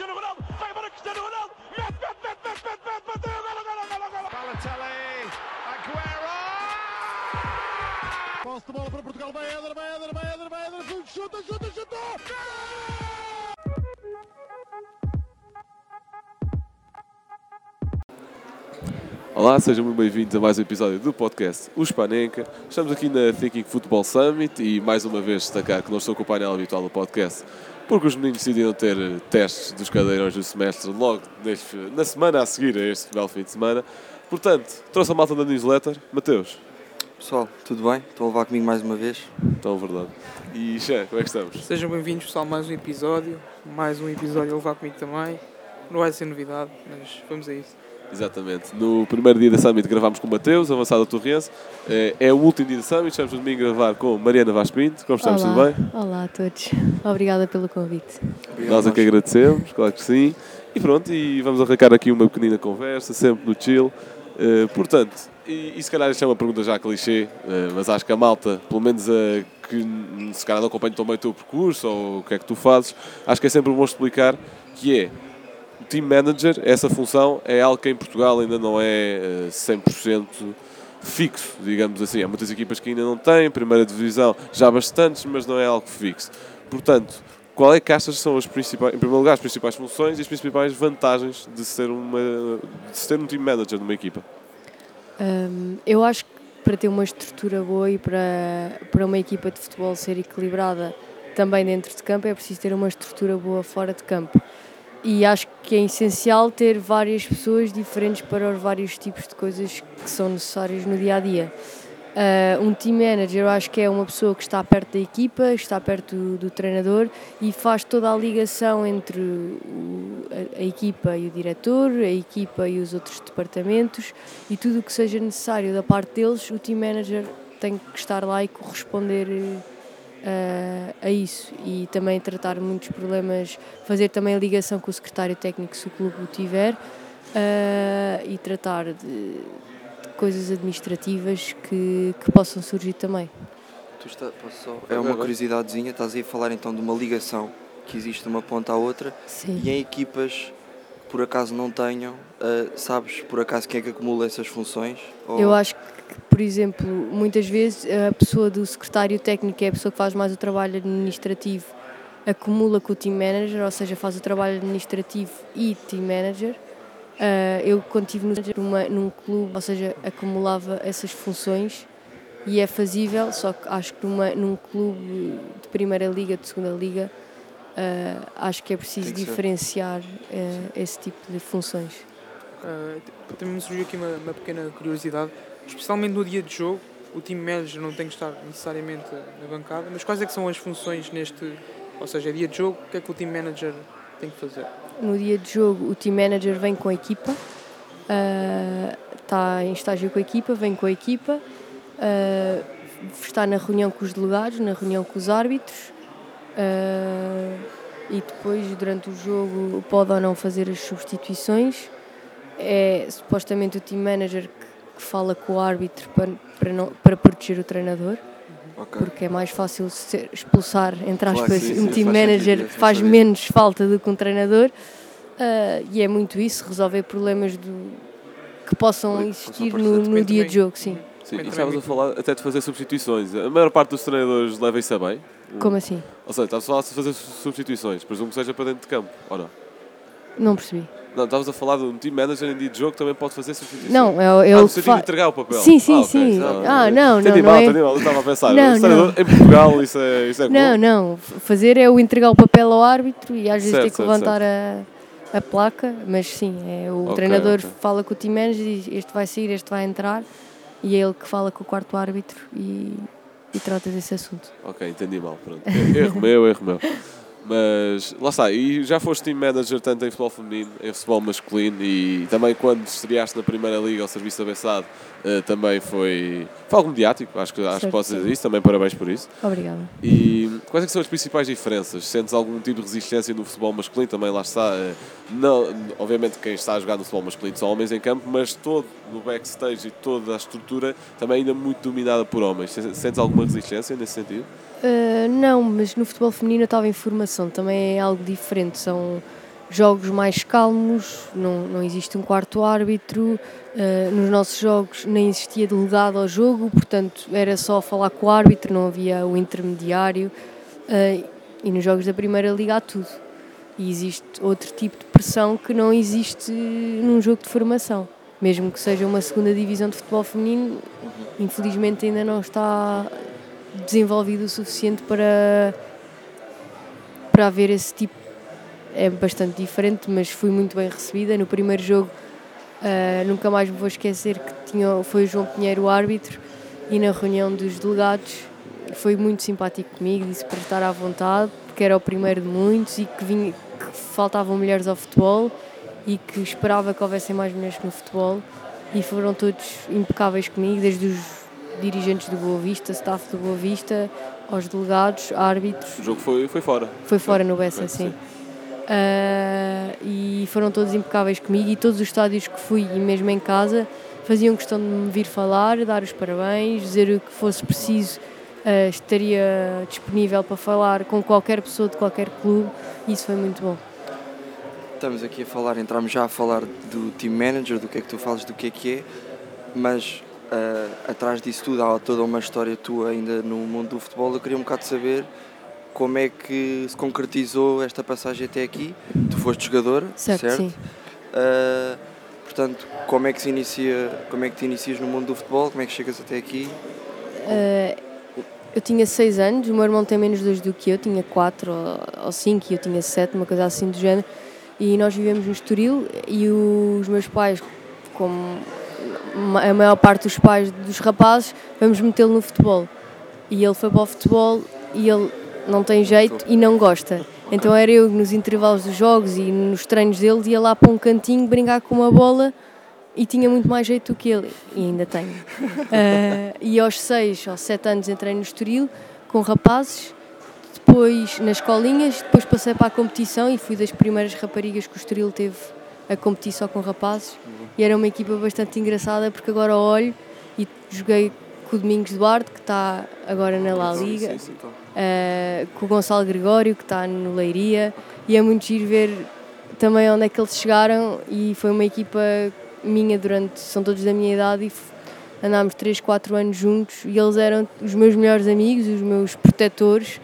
Cristiano Ronaldo, vai embora Cristiano Ronaldo, mete, mete, mete, mete, mete, mete, bateu, golo, golo, golo, golo. Balotelli, Aguero! Posse de bola para Portugal, vai Éder, vai Éder, vai Éder, vai Éder, chuta, chuta, chuta! Olá, sejam muito bem-vindos a mais um episódio do podcast O Spanenka. Estamos aqui na Thinking Football Summit e mais uma vez destacar que não estou com o painel habitual do podcast porque os meninos decidiram ter eh, testes dos cadeirões do semestre logo neste, na semana a seguir a este belo fim de semana. Portanto, trouxe a malta da newsletter. Mateus, Pessoal, tudo bem? Estão a levar comigo mais uma vez? então verdade. E Xé, como é que estamos? Sejam bem-vindos, pessoal, a mais um episódio. Mais um episódio a levar comigo também. Não vai ser novidade, mas vamos a isso. Exatamente. No primeiro dia da Summit gravámos com o Mateus, avançado Torrense. É, é o último dia da Summit, estamos no domingo a gravar com Mariana Vaz Pinto. Como estamos? Tudo bem? Olá a todos. Obrigada pelo convite. Obrigado, Nós é que agradecemos, claro que sim. E pronto, e vamos arrancar aqui uma pequenina conversa, sempre no chill. Eh, portanto, e, e se calhar isto é uma pergunta já clichê, eh, mas acho que a malta, pelo menos a que se calhar não acompanha tão bem o teu percurso ou o que é que tu fazes, acho que é sempre bom explicar que é team manager, essa função é algo que em Portugal ainda não é eh, 100% fixo, digamos assim. Há muitas equipas que ainda não têm, primeira divisão já bastantes, mas não é algo fixo. Portanto, qual é que achas são as principais, em primeiro lugar, as principais funções e as principais vantagens de ser, uma, de ser um team manager numa equipa? Hum, eu acho que para ter uma estrutura boa e para, para uma equipa de futebol ser equilibrada também dentro de campo é preciso ter uma estrutura boa fora de campo. E acho que é essencial ter várias pessoas diferentes para os vários tipos de coisas que são necessárias no dia a dia. Ah, um team manager eu acho que é uma pessoa que está perto da equipa, está perto do, do treinador e faz toda a ligação entre o- a, a equipa e o diretor, a equipa e os outros departamentos e tudo o que seja necessário da parte deles, o team manager tem que estar lá e corresponder eh, a isso e também tratar muitos problemas, fazer também a ligação com o secretário técnico se o clube o tiver eh, e tratar de, de coisas administrativas que, que possam surgir também. Tu está, posso só- É uma curiosidadezinha, estás aí a falar então de uma ligação que existe de uma ponta à outra Sim. e em equipas por acaso não tenham, ah, sabes por acaso quem é que acumula essas funções? Ou- Eu acho que, por exemplo, muitas vezes a pessoa do secretário técnico é a pessoa que faz mais o trabalho administrativo, acumula com o team manager, ou seja, faz o trabalho administrativo e team manager. Ah, eu, quando estive numa, num clube, ou seja, acumulava essas funções e é fazível, só que acho que numa, num clube de primeira liga, de segunda liga, ah, acho que é preciso que diferenciar ah, esse tipo de funções. T- também me surgiu aqui uma, uma pequena curiosidade, especialmente no dia de jogo. O team manager não tem que estar necessariamente na bancada, mas quais é que são as funções neste, ou seja, dia de jogo, o que é que o team manager tem que fazer? no dia de jogo o team manager vem com a equipa, está em estágio com a equipa, vem com a equipa, está na reunião com os delegados, na reunião com os árbitros ah, e depois durante o jogo pode ou não fazer as substituições. É supostamente o team manager que, que fala com o árbitro para, para, não, para proteger o treinador Ok. porque é mais fácil ser- expulsar, entre Claro, aspas, sim, um sim, team faz manager sentido, faz sabia. menos falta do que um treinador. ah, e é muito isso, resolver problemas do, que possam Oi, existir no, no dia de jogo, sim. Sim, e estavas a falar até de fazer substituições. A maior parte dos treinadores leva isso a bem. Como assim? Ou seja, estavas a falar de fazer substituições, presumo que seja para dentro de campo, ou não? Não percebi. Não, estavas a falar de um team manager em dia de jogo que também pode fazer substituições. Não, é ah, no sentido fa... de entregar o papel. Sim, sim, ah, ok, sim. Ah, não, não, entendi não mal, é- entendi mal, eu estava a pensar. Não, o treinador- Em Portugal isso é, isso é Não, comum. não. f- Fazer é o entregar o papel ao árbitro e às vezes Certo, ter que certo, levantar a, a placa, mas sim, é o Ok, treinador ok. fala com o team manager e diz este vai sair, este vai entrar e é ele que fala com o quarto árbitro e, e trata desse assunto. Ok, entendi mal. Pronto. Erro meu, erro meu. Mas lá está, e já foste team manager tanto em futebol feminino, em futebol masculino e também quando estreaste na Primeira Liga ao serviço avançado eh, também foi, foi algo mediático, acho que, acho que Certo, posso dizer isso, também parabéns por isso. Obrigada. E quais é são as principais diferenças? Sentes algum tipo de resistência no futebol masculino? Também lá está. eh, Não, obviamente quem está a jogar no futebol masculino são homens em campo, mas todo no backstage e toda a estrutura também ainda muito dominada por homens. Sentes alguma resistência nesse sentido? Uh, não, mas no futebol feminino a tal informação também é algo diferente. São jogos mais calmos, não, não existe um quarto árbitro, uh, nos nossos jogos nem existia delegado ao jogo, portanto era só falar com o árbitro, não havia o intermediário, uh, e nos jogos da Primeira Liga há tudo. E existe outro tipo de pressão que não existe num jogo de formação. Mesmo que seja uma segunda divisão de futebol feminino, infelizmente ainda não está desenvolvido o suficiente para, para haver esse tipo é bastante diferente, mas fui muito bem recebida. No primeiro jogo, uh, nunca mais me vou esquecer que tinha, foi o João Pinheiro o árbitro e na reunião dos delegados foi muito simpático comigo, disse para estar à vontade, porque era o primeiro de muitos e que, vinha, que faltavam mulheres ao futebol e que esperava que houvessem mais mulheres no futebol e foram todos impecáveis comigo, desde os dirigentes do Boa Vista, staff do Boa Vista, aos delegados, árbitros. O jogo foi, foi fora. Foi fora no Bessa, sim. Uh, e foram todos impecáveis comigo e todos os estádios que fui e mesmo em casa faziam questão de me vir falar, dar os parabéns, dizer o que fosse preciso, uh, estaria disponível para falar com qualquer pessoa de qualquer clube e isso foi muito bom. Estamos aqui a falar, entramos já a falar do team manager, do que é que tu falas, do que é que é, mas uh, atrás disso tudo há toda uma história tua ainda no mundo do futebol. Eu queria um bocado saber como é que se concretizou esta passagem até aqui. Tu foste jogadora, certo? certo? Sim. Uh, portanto, como é que se inicia, como é que te inicias no mundo do futebol? Como é que chegas até aqui? Uh, eu tinha 6 anos, o meu irmão tem menos dois do que eu, tinha 4 ou 5 e eu tinha 7, uma coisa assim do género. E nós vivemos no Estoril e os meus pais, como a maior parte dos pais dos rapazes, vamos metê-lo no futebol. E ele foi para o futebol e ele não tem jeito e não gosta. Então era eu nos intervalos dos jogos e nos treinos dele ia lá para um cantinho brincar com uma bola e tinha muito mais jeito do que ele e ainda tenho. Uh, e aos 6 ou 7 anos entrei no Estoril com rapazes, depois nas escolinhas, depois passei para a competição e fui das primeiras raparigas que o Estoril teve a competir só com rapazes. E era uma equipa bastante engraçada porque agora olho e joguei com o Domingos Duarte que está agora na La Liga. Sim, sim, sim uh, com o Gonçalo Gregório, que está no Leiria, e é muito giro ver também onde é que eles chegaram. E foi uma equipa minha durante, são todos da minha idade e andámos 3, 4 anos juntos. E eles eram os meus melhores amigos, os meus protetores.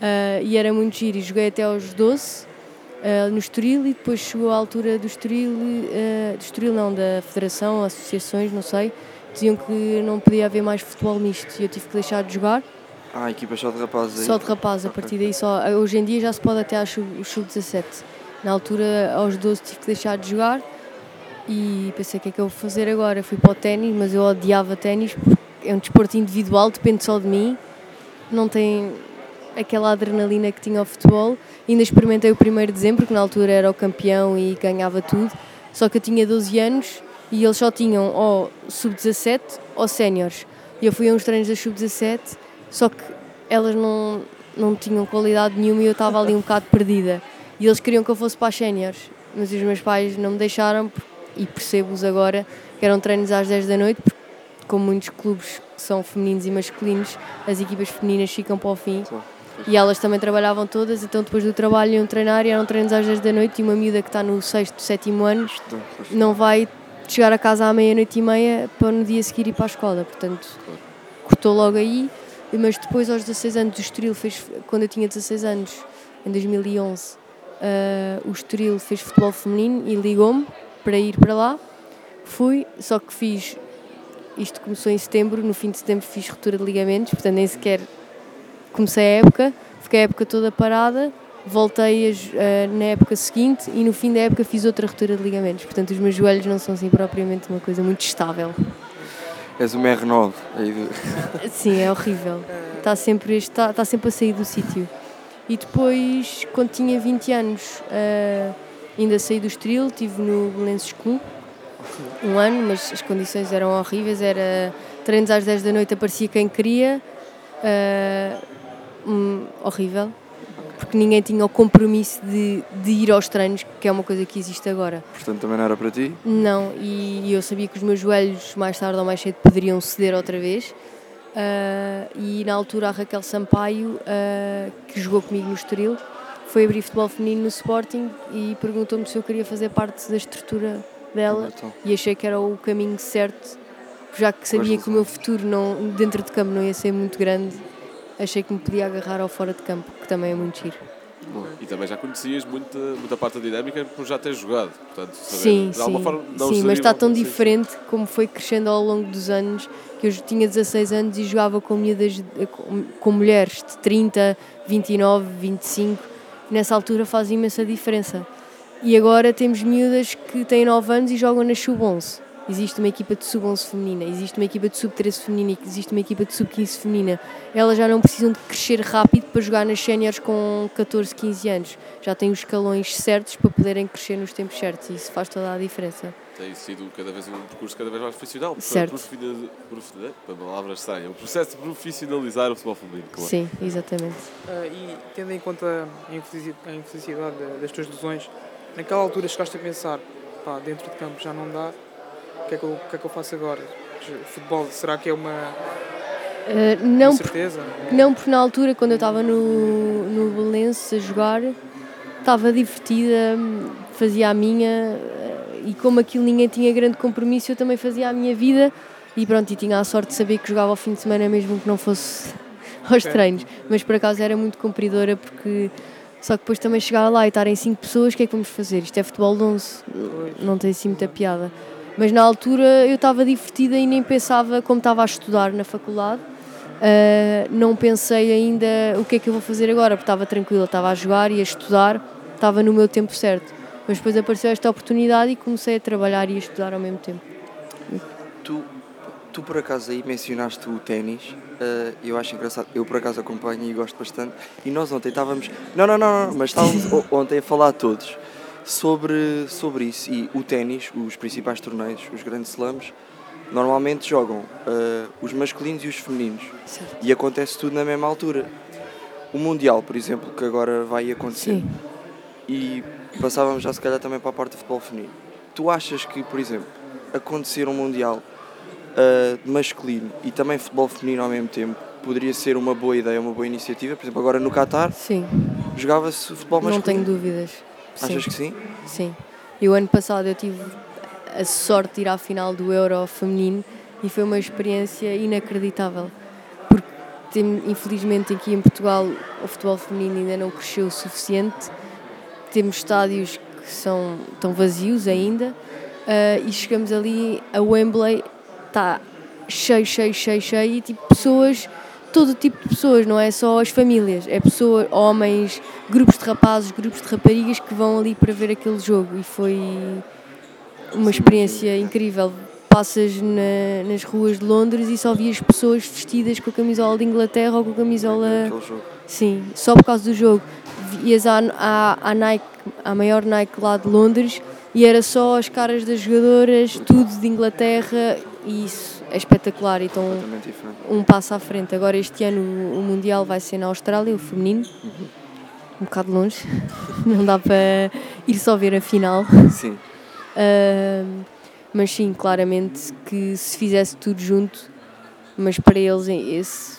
Uh, e era muito giro. E joguei até aos 12 uh, no Estoril e depois chegou a altura do Estoril, uh, do Estoril não, da Federação, associações, não sei, diziam que não podia haver mais futebol misto e eu tive que deixar de jogar ah, equipa só de rapazes aí? Só de rapazes, a partir daí só. Hoje em dia já se pode até ao sub-17. Na altura, aos 12, tive que deixar de jogar e pensei o que é que eu vou fazer agora. Fui para o ténis, mas eu odiava ténis porque é um desporto individual, depende só de mim. Não tem aquela adrenalina que tinha o futebol. Ainda experimentei o 1 de dezembro, que na altura era o campeão e ganhava tudo. Só que eu tinha 12 anos e eles só tinham ou sub-17 ou séniores. E eu fui a uns treinos da sub-17 só que elas não, não tinham qualidade nenhuma e eu estava ali um bocado perdida. E eles queriam que eu fosse para as séniores, mas os meus pais não me deixaram e percebo-os agora que eram treinos às 10 da noite, porque como muitos clubes que são femininos e masculinos, as equipas femininas ficam para o fim. E elas também trabalhavam todas, então depois do trabalho iam treinar e eram treinos às 10 da noite e uma miúda que está no sexto, sétimo ano não vai chegar a casa à meia-noite e meia para no dia seguir ir para a escola. Portanto, cortou logo aí mas depois aos 16 anos o Estoril fez, quando eu tinha 16 anos, em 2011, uh, eh, o Estoril fez futebol feminino e ligou-me para ir para lá. Fui, só que fiz, isto começou em setembro, no fim de setembro fiz ruptura de ligamentos, portanto nem sequer comecei a época, fiquei a época toda parada, voltei uh, na época seguinte e no fim da época fiz outra ruptura de ligamentos, portanto os meus joelhos não são assim propriamente uma coisa muito estável. És uma R9. Sim, é horrível. Está sempre, está, está sempre a sair do sítio. E depois, quando tinha 20 anos, uh, ainda saí do Estoril, estive no Belenenses Clube um ano, mas as condições eram horríveis, era treinos às 10 da noite, aparecia quem queria, uh, um, horrível porque ninguém tinha o compromisso de, de ir aos treinos, que é uma coisa que existe agora. Portanto, também não era para ti? Não, e, eu sabia que os meus joelhos, mais tarde ou mais cedo, poderiam ceder outra vez. Uh, e na altura a Raquel Sampaio, uh, que jogou comigo no Estoril, foi abrir futebol feminino no Sporting e perguntou-me se eu queria fazer parte da estrutura dela Então, e achei que era o caminho certo, já que sabia que o meu futuro não, dentro de campo não ia ser muito grande, achei que me podia agarrar ao fora de campo, que também é muito giro. E também já conhecias muita, muita parte da dinâmica por já teres jogado. Portanto, saber, Sim, de alguma sim, forma, não sim mas está tão sim, sim. diferente como foi crescendo ao longo dos anos, que eu tinha 16 anos e jogava com, miúdas, com mulheres de 30, 29, 25, e nessa altura faz imensa diferença. E agora temos miúdas que têm 9 anos e jogam na sub-11. Existe uma equipa de sub-11 feminina, existe uma equipa de sub-13 feminina, existe uma equipa de sub-15 feminina. Elas já não precisam de crescer rápido para jogar nas séniores com 14, 15 anos. Já têm os escalões certos para poderem crescer nos tempos certos e isso faz toda a diferença. Tem sido cada vez um percurso cada vez mais profissional. Certo. Profissional, profissional, uma palavra estranha. O processo de profissionalizar o futebol feminino, claro. Sim, exatamente. Ah, e tendo em conta a infelici- a infelicidade da- das tuas lesões, naquela altura chegaste a pensar, pá, dentro de campo já não dá, que é que eu, o que é que eu faço agora? Futebol, será que é uma, Uh, uma não, por- certeza? não porque na altura, quando eu estava no, no Belenense a jogar, estava divertida, fazia a minha uh, e como aquilo ninguém tinha grande compromisso, eu também fazia a minha vida e pronto, e tinha a sorte de saber que jogava ao fim de semana mesmo que não fosse aos Ok. treinos. Mas por acaso era muito cumpridora porque só que depois também chegava lá e estarem cinco pessoas, o que é que vamos fazer? Isto é futebol de 11, não tem assim muita piada. Mas na altura eu estava divertida e nem pensava, como estava a estudar na faculdade, Uh, não pensei ainda o que é que eu vou fazer agora, porque estava tranquila, estava a jogar e a estudar, estava no meu tempo certo. Mas depois apareceu esta oportunidade e comecei a trabalhar e a estudar ao mesmo tempo. tu, tu por acaso aí mencionaste o ténis, eh, eu acho engraçado, eu por acaso acompanho e gosto bastante, e nós ontem estávamos, não, não, não, não mas estávamos ontem a falar todos sobre, sobre isso, e o ténis, os principais torneios, os grandes slams, normalmente jogam eh, os masculinos e os femininos, Certo. e acontece tudo na mesma altura. O Mundial, por exemplo, que agora vai acontecer, Sim. e passávamos já se calhar também para a parte de futebol feminino. Tu achas que, por exemplo, acontecer um Mundial ah, masculino e também futebol feminino ao mesmo tempo poderia ser uma boa ideia, uma boa iniciativa? Por exemplo, agora no Qatar Sim, jogava-se futebol não tenho masculino. dúvidas. Sim, Achas que sim? sim. E o ano passado eu tive a sorte de ir à final do Euro feminino e foi uma experiência inacreditável. Porque tem, infelizmente aqui em Portugal o futebol feminino ainda não cresceu o suficiente. Temos estádios que são tão vazios ainda ah, e chegamos ali a Wembley, está cheio, cheio, cheio, cheio e tipo pessoas, todo tipo de pessoas, não é só as famílias, é pessoas, homens, grupos de rapazes, grupos de raparigas que vão ali para ver aquele jogo e foi uma experiência incrível. Passas na- nas ruas de Londres e só vias pessoas vestidas com a camisola de Inglaterra ou com a camisola. Sim, só por causa do jogo. Ias à, à, à Nike, à maior Nike lá de Londres, e era só as caras das jogadoras, tudo de Inglaterra, e isso é espetacular. Completamente diferente. um passo à frente. Agora, este ano, o Mundial vai ser na Austrália, o feminino, um bocado longe, não dá para ir só ver a final. Sim. Ahm, mas sim, claramente que se fizesse tudo junto, mas para eles esse,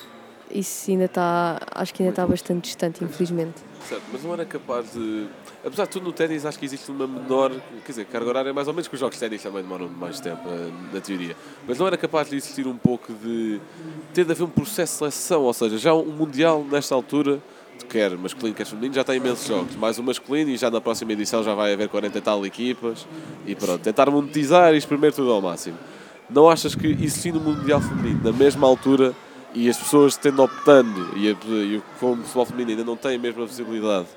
isso ainda está, acho que ainda está bastante distante, infelizmente. Certo, mas não era capaz de. Apesar de tudo, no ténis acho que existe uma menor. Quer dizer, carga horária é mais ou menos que os jogos de ténis também demoram mais tempo, eh, na teoria. Mas não era capaz de existir um pouco de. ter de haver um processo de seleção, ou seja, já um Mundial nesta altura, quer masculino, quer feminino, já tem imensos jogos. Mais o masculino e já na próxima edição já vai haver 40 e tal equipas. E pronto, tentar monetizar e exprimir tudo ao máximo. Não achas que existindo um Mundial feminino na mesma altura e as pessoas tendo optando e, e como o futebol feminino ainda não tem a mesma visibilidade,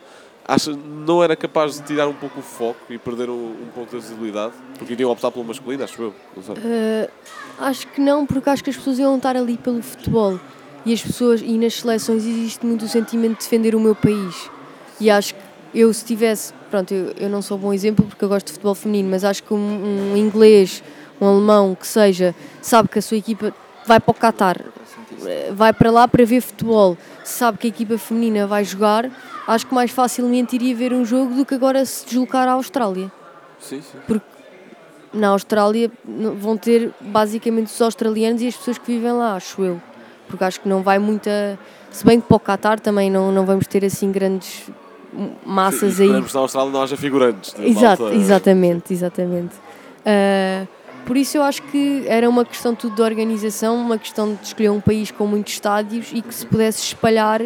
acha, não era capaz de tirar um pouco o foco e perder um, um pouco da visibilidade? Porque iriam optar pelo masculino, acho eu. Uh, acho que não, porque acho que as pessoas iam estar ali pelo futebol. E as pessoas, e nas seleções existe muito o sentimento de defender o meu país. E acho que eu, se tivesse, pronto, eu, eu não sou bom exemplo porque eu gosto de futebol feminino, mas acho que um, um inglês, um alemão, que seja, sabe que a sua equipa vai para o Qatar, vai para lá para ver futebol, sabe que a equipa feminina vai jogar, acho que mais facilmente iria ver um jogo do que agora se deslocar à Austrália Sim, sim. na Austrália vão ter basicamente os australianos e as pessoas que vivem lá, acho eu. Porque acho que não vai muita. Se bem que para o Qatar também não, não vamos ter assim grandes massas Sim, aí. Esperamos na Austrália não haja figurantes. de Exato, malta- exatamente, exatamente. Ah, por isso eu acho que era uma questão tudo de organização, uma questão de escolher um país com muitos estádios e que se pudesse espalhar,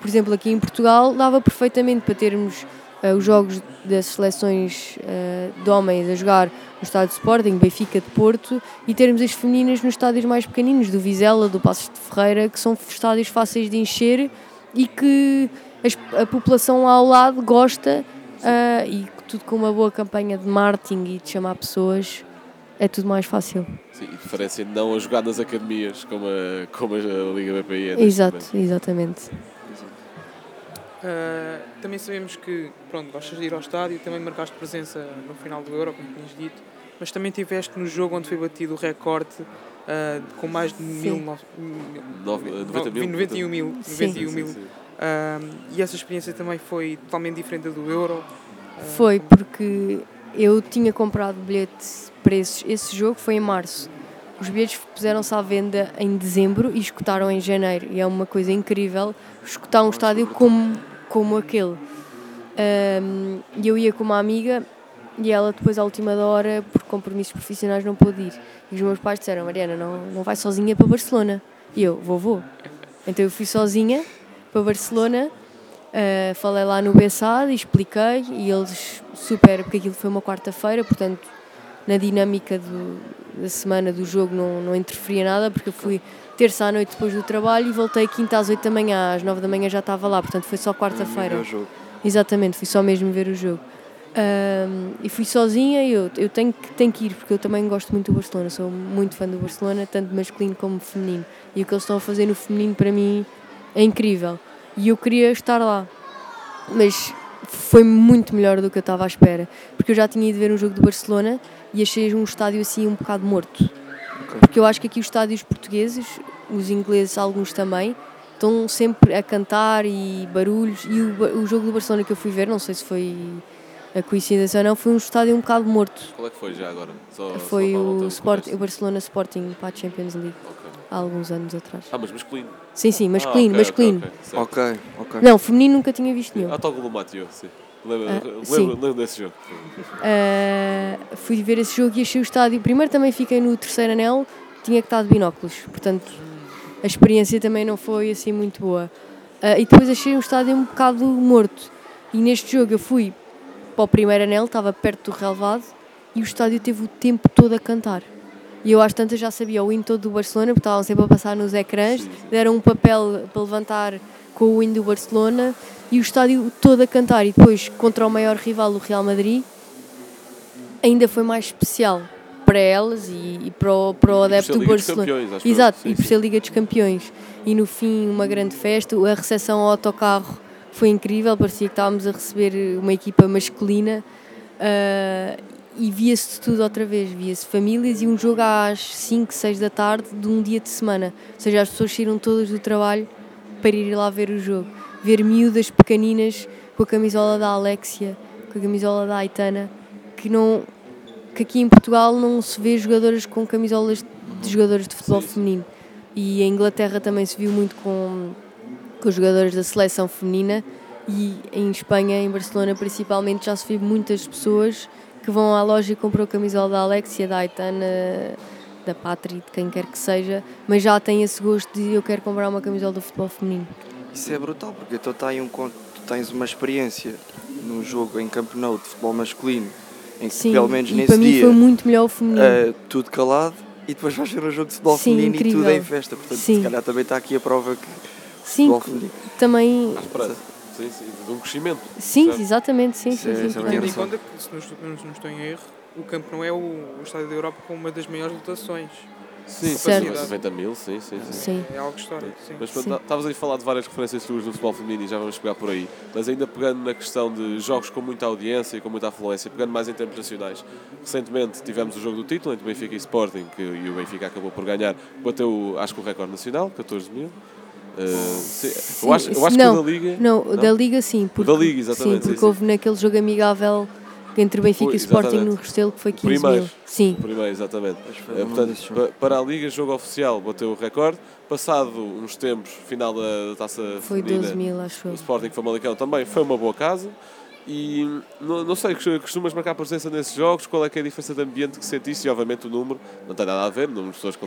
por exemplo, aqui em Portugal, dava perfeitamente para termos ah, os jogos das seleções ah, de homens a jogar no estádio de Sporting, Benfica de Porto, e termos as femininas nos estádios mais pequeninos, do Vizela, do Passos de Ferreira, que são estádios fáceis de encher e que as- a população ao lado gosta ah, e tudo com uma boa campanha de marketing e de chamar pessoas é tudo mais fácil. Sim, e preferência não a jogar nas academias, como a, como a Liga BPI é. Exato, momento. exatamente. Uh, também sabemos que, pronto, gostas de ir ao estádio, também marcaste presença no final do Euro, como tinhas dito, mas também tiveste no jogo onde foi batido o recorde uh, com mais de mil, mil- Nove- no- 90 mil, 91 mil. Sim. 91 mil. Uh, e essa experiência também foi totalmente diferente da do Euro. Uh, Foi porque eu tinha comprado bilhete para esse, esse jogo, foi em março. Os bilhetes puseram-se à venda em dezembro e escutaram em janeiro. E é uma coisa incrível escutar um estádio como, como aquele. E eu ia com uma amiga e ela depois à última hora, por compromissos profissionais, não pôde ir. E os meus pais disseram, Mariana, não, não vai sozinha para Barcelona. E eu, vou, vou. Então eu fui sozinha para Barcelona, ah, falei lá no Bessade, expliquei e eles super, porque aquilo foi uma quarta-feira, portanto na dinâmica do- da semana do jogo não, não interferia nada, porque eu fui terça à noite depois do trabalho e voltei quinta às oito da manhã, às nove da manhã já estava lá, portanto foi só quarta-feira. Exatamente, fui só mesmo ver o jogo. Ahm, e fui sozinha e eu, eu tenho, que, tenho que ir, porque eu também gosto muito do Barcelona, sou muito fã do Barcelona, tanto masculino como feminino. E o que eles estão a fazer no feminino para mim é incrível. E eu queria estar lá. Mas foi muito melhor do que eu estava à espera. Porque eu já tinha ido ver um jogo do Barcelona e achei um estádio assim um bocado morto. Porque eu acho que aqui os estádios portugueses, os ingleses, alguns também, estão sempre a cantar e barulhos. E o, o jogo do Barcelona que eu fui ver, não sei se foi a coincidência ou não, foi um estádio um bocado morto. Qual é que foi já agora? Só- só Foi volta o, Sport, o Barcelona Sporting para a Champions League. Há alguns anos atrás. Ah, mas masculino. Sim, sim, masculino, Ah, ok, masculino. ok, ok. Não, feminino nunca tinha visto nenhum. Ah, está o gol do Mateo, sim. Lembro, Ah, lembro, sim. lembro desse jogo. Uh, fui ver esse jogo e achei o estádio. Primeiro também fiquei no terceiro anel, tinha que estar de binóculos, portanto a experiência também não foi assim muito boa. Uh, e depois achei um estádio um bocado morto. E neste jogo eu fui para o primeiro anel, estava perto do relevado e o estádio teve o tempo todo a cantar. E eu às tantas já sabia o hino todo do Barcelona, porque estavam sempre a passar nos ecrãs, deram um papel para levantar com o hino do Barcelona e o estádio todo a cantar. E depois, contra o maior rival, o Real Madrid, ainda foi mais especial para elas e, e para o, para o adepto do Barcelona. Campeões. Exato, Sim, e por ser Liga dos Campeões. E no fim, uma grande festa. A recepção ao autocarro foi incrível, parecia que estávamos a receber uma equipa masculina. ah, e via-se tudo outra vez, via-se famílias e um jogo às 5, 6 da tarde de um dia de semana. Ou seja, as pessoas saíram todas do trabalho para ir lá ver o jogo. Ver miúdas pequeninas com a camisola da Alexia, com a camisola da Aitana, que não que aqui em Portugal não se vê jogadoras com camisolas de jogadores de futebol feminino. E em Inglaterra também se viu muito com, com os jogadores da seleção feminina e em Espanha, em Barcelona principalmente, já se vê muitas pessoas que vão à loja e compram a camisola da Alexia, da Aitana, da Patri, de quem quer que seja, mas já têm esse gosto de eu quero comprar uma camisola do futebol feminino. Isso é brutal, porque então está aí um tu tens uma experiência num jogo em Camp Nou de futebol masculino, em que Sim, pelo menos nesse para mim dia foi muito melhor o feminino. eh, tudo calado e depois vais ver um jogo de futebol Sim, feminino e tudo incrível. é em festa. Portanto, Sim. se calhar também está aqui a prova que Sim, futebol feminino. também. Esperança. Sim, sim, de um crescimento. Sim, certo? exatamente, sim, Isso sim, é- sim. é claro. Tendo em conta que, se não estou, não- não estou em erro, o Camp não é o, o estádio da Europa com uma das maiores lotações. Sim, Certo. sim, 90 mil, sim, sim. sim. Sim. É algo histórico, sim. Mas pronto, Sim. estavas aí a falar de várias referências tuas no futebol feminino e já vamos pegar por aí. Mas ainda pegando na questão de jogos com muita audiência e com muita afluência, pegando mais em termos nacionais. Recentemente tivemos o jogo do título entre Benfica e Sporting, que, e o Benfica acabou por ganhar. Bateu, acho que o recorde nacional, 14 mil. Uh, sim, eu acho, eu acho não, que o da Liga. Não, o da Liga sim. Porque, da Liga, exatamente, Sim, porque sim, sim. houve naquele jogo amigável entre Benfica Foi, e Sporting no Restelo, que foi 15 Primeiro. mil. Sim, Primeiro, exatamente. Um portanto, pa- para a Liga, jogo oficial bateu o recorde. Passado uns tempos, final da taça foi feminina, 12 mil, acho o. Sporting Famalicão também foi uma boa casa. E não, não sei, costumas marcar presença nesses jogos? Qual é que é a diferença de ambiente que sentiste? E obviamente o número não tem nada a ver, número de pessoas com